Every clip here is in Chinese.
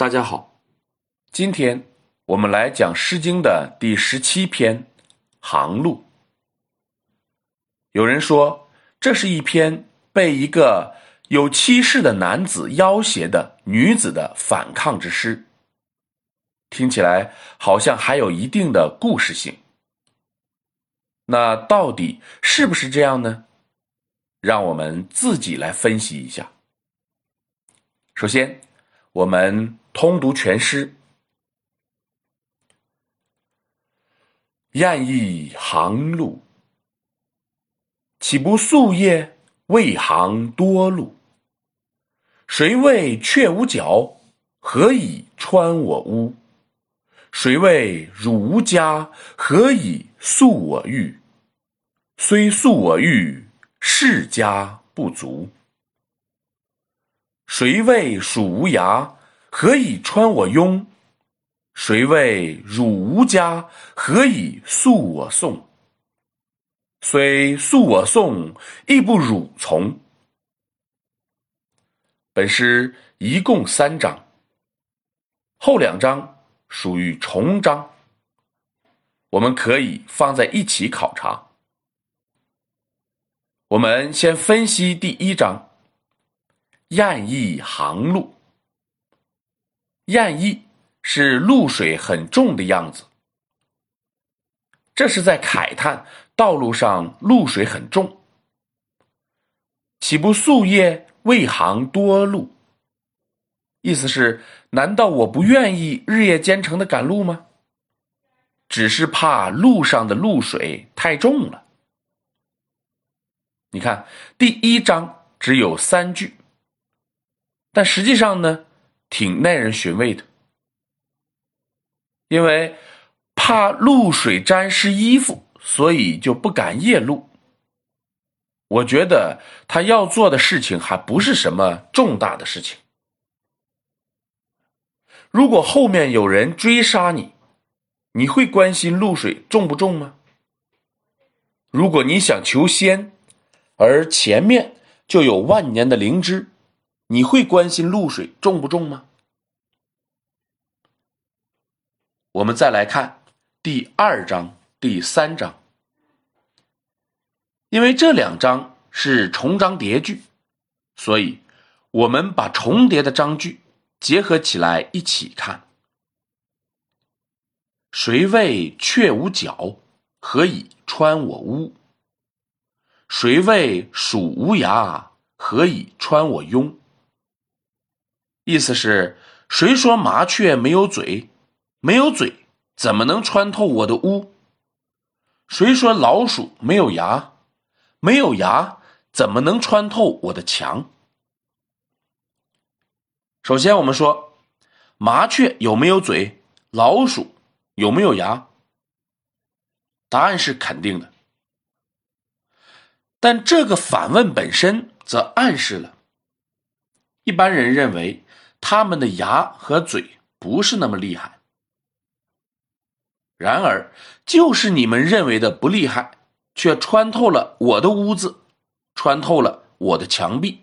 大家好，今天我们来讲《诗经》的第十七篇《航路》。有人说，这是一篇被一个有妻室的男子要挟的女子的反抗之诗，听起来好像还有一定的故事性。那到底是不是这样呢？让我们自己来分析一下。首先，我们。通读全诗。晏翼行路，岂不素也？未行多路。谁谓雀无角？何以穿我屋？谁谓汝无家？何以诉我欲？虽诉我欲，世家不足。谁谓蜀无涯？何以穿我庸？谁谓汝无家？何以诉我宋？虽诉我宋，亦不汝从。本诗一共三章，后两章属于重章，我们可以放在一起考察。我们先分析第一章：晏翼航路。晏翼是露水很重的样子，这是在慨叹道路上露水很重。岂不夙夜未航多路？意思是，难道我不愿意日夜兼程的赶路吗？只是怕路上的露水太重了。你看，第一章只有三句，但实际上呢？挺耐人寻味的，因为怕露水沾湿衣服，所以就不敢夜路。我觉得他要做的事情还不是什么重大的事情。如果后面有人追杀你，你会关心露水重不重吗？如果你想求仙，而前面就有万年的灵芝。你会关心露水重不重吗？我们再来看第二章、第三章，因为这两章是重章叠句，所以我们把重叠的章句结合起来一起看。谁谓雀无角？何以穿我屋？谁谓鼠无牙？何以穿我庸？意思是，谁说麻雀没有嘴？没有嘴怎么能穿透我的屋？谁说老鼠没有牙？没有牙怎么能穿透我的墙？首先，我们说麻雀有没有嘴？老鼠有没有牙？答案是肯定的。但这个反问本身则暗示了，一般人认为。他们的牙和嘴不是那么厉害，然而就是你们认为的不厉害，却穿透了我的屋子，穿透了我的墙壁。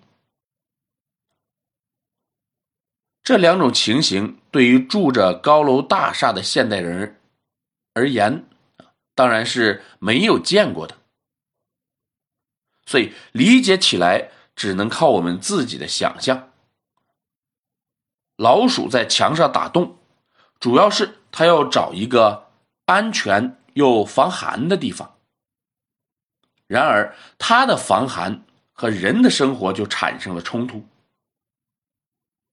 这两种情形对于住着高楼大厦的现代人而言，当然是没有见过的，所以理解起来只能靠我们自己的想象。老鼠在墙上打洞，主要是它要找一个安全又防寒的地方。然而，它的防寒和人的生活就产生了冲突。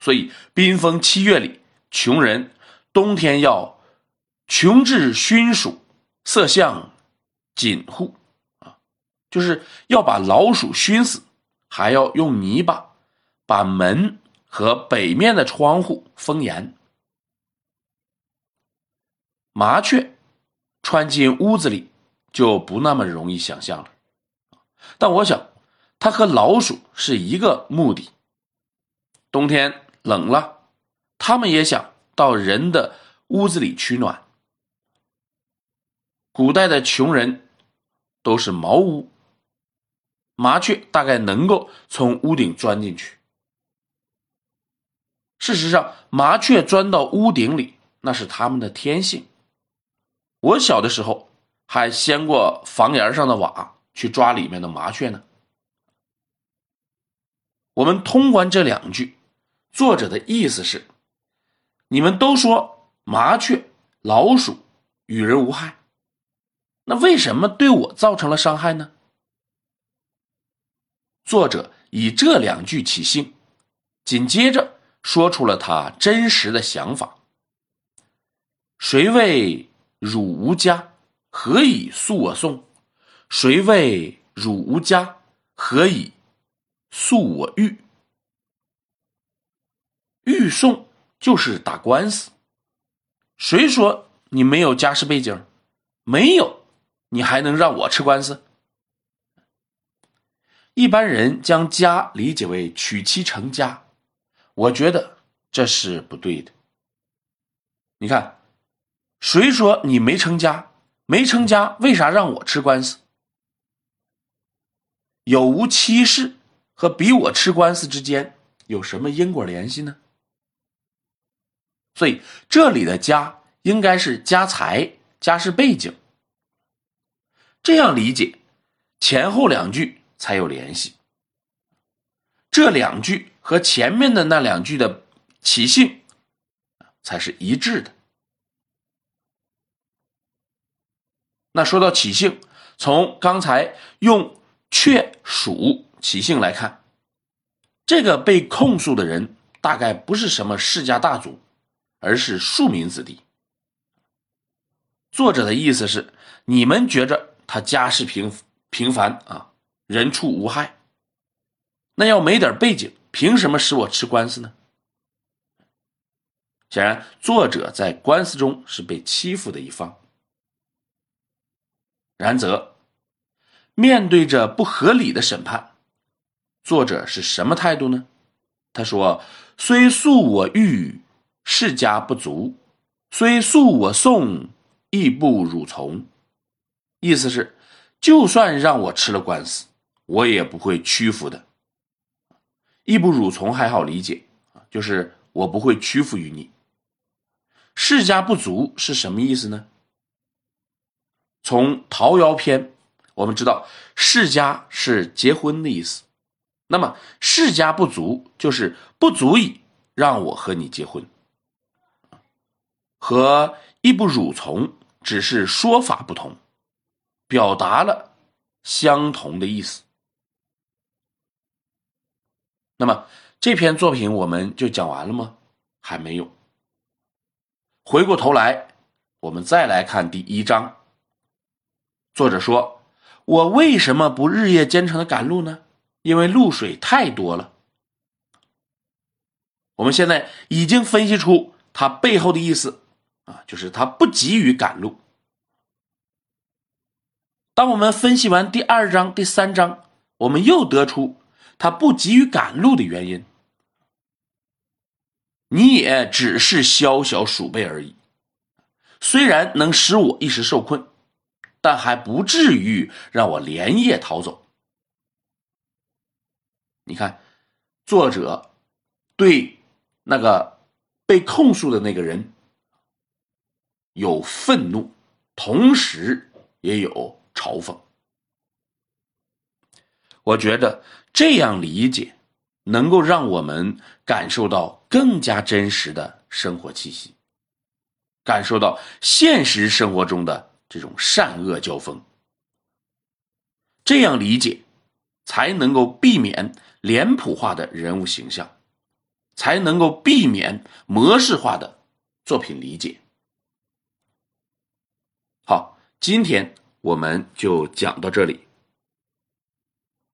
所以，冰封七月里，穷人冬天要穷至熏鼠，色相紧护啊，就是要把老鼠熏死，还要用泥巴把门。和北面的窗户封严，麻雀穿进屋子里就不那么容易想象了。但我想，它和老鼠是一个目的。冬天冷了，它们也想到人的屋子里取暖。古代的穷人都是茅屋，麻雀大概能够从屋顶钻进去。事实上，麻雀钻到屋顶里，那是它们的天性。我小的时候还掀过房檐上的瓦去抓里面的麻雀呢。我们通关这两句，作者的意思是：你们都说麻雀、老鼠与人无害，那为什么对我造成了伤害呢？作者以这两句起兴，紧接着说出了他真实的想法：谁谓汝无家，何以诉我讼？谁谓汝无家，何以？诉我欲，欲讼就是打官司。谁说你没有家世背景？没有，你还能让我吃官司？一般人将家理解为娶妻成家，我觉得这是不对的。你看，谁说你没成家？没成家，为啥让我吃官司？有无妻室？和比我吃官司之间有什么因果联系呢？所以这里的家应该是家财、家世背景，这样理解前后两句才有联系。这两句和前面的那两句的起兴才是一致的。那说到起兴，从刚才用雀鼠。起兴来看，这个被控诉的人大概不是什么世家大族，而是庶民子弟。作者的意思是，你们觉着他家世平平凡啊，人畜无害，那要没点背景，凭什么使我吃官司呢？显然，作者在官司中是被欺负的一方。然则，面对着不合理的审判。作者是什么态度呢？他说：“虽诉我欲，世家不足；虽诉我讼，亦不汝从。”意思是，就算让我吃了官司，我也不会屈服的。义不辱从还好理解啊，就是我不会屈服于你。世家不足是什么意思呢？从《桃夭篇》我们知道，世家是结婚的意思。那么世家不足，就是不足以让我和你结婚，和义不辱从只是说法不同，表达了相同的意思。那么这篇作品我们就讲完了吗？还没有。回过头来，我们再来看第一章。作者说：“我为什么不日夜兼程的赶路呢？”因为露水太多了，我们现在已经分析出它背后的意思啊，就是他不急于赶路。当我们分析完第二章、第三章，我们又得出他不急于赶路的原因。你也只是小小鼠辈而已，虽然能使我一时受困，但还不至于让我连夜逃走。你看，作者对那个被控诉的那个人有愤怒，同时也有嘲讽。我觉得这样理解能够让我们感受到更加真实的生活气息，感受到现实生活中的这种善恶交锋。这样理解才能够避免。脸谱化的人物形象，才能够避免模式化的作品理解。好，今天我们就讲到这里。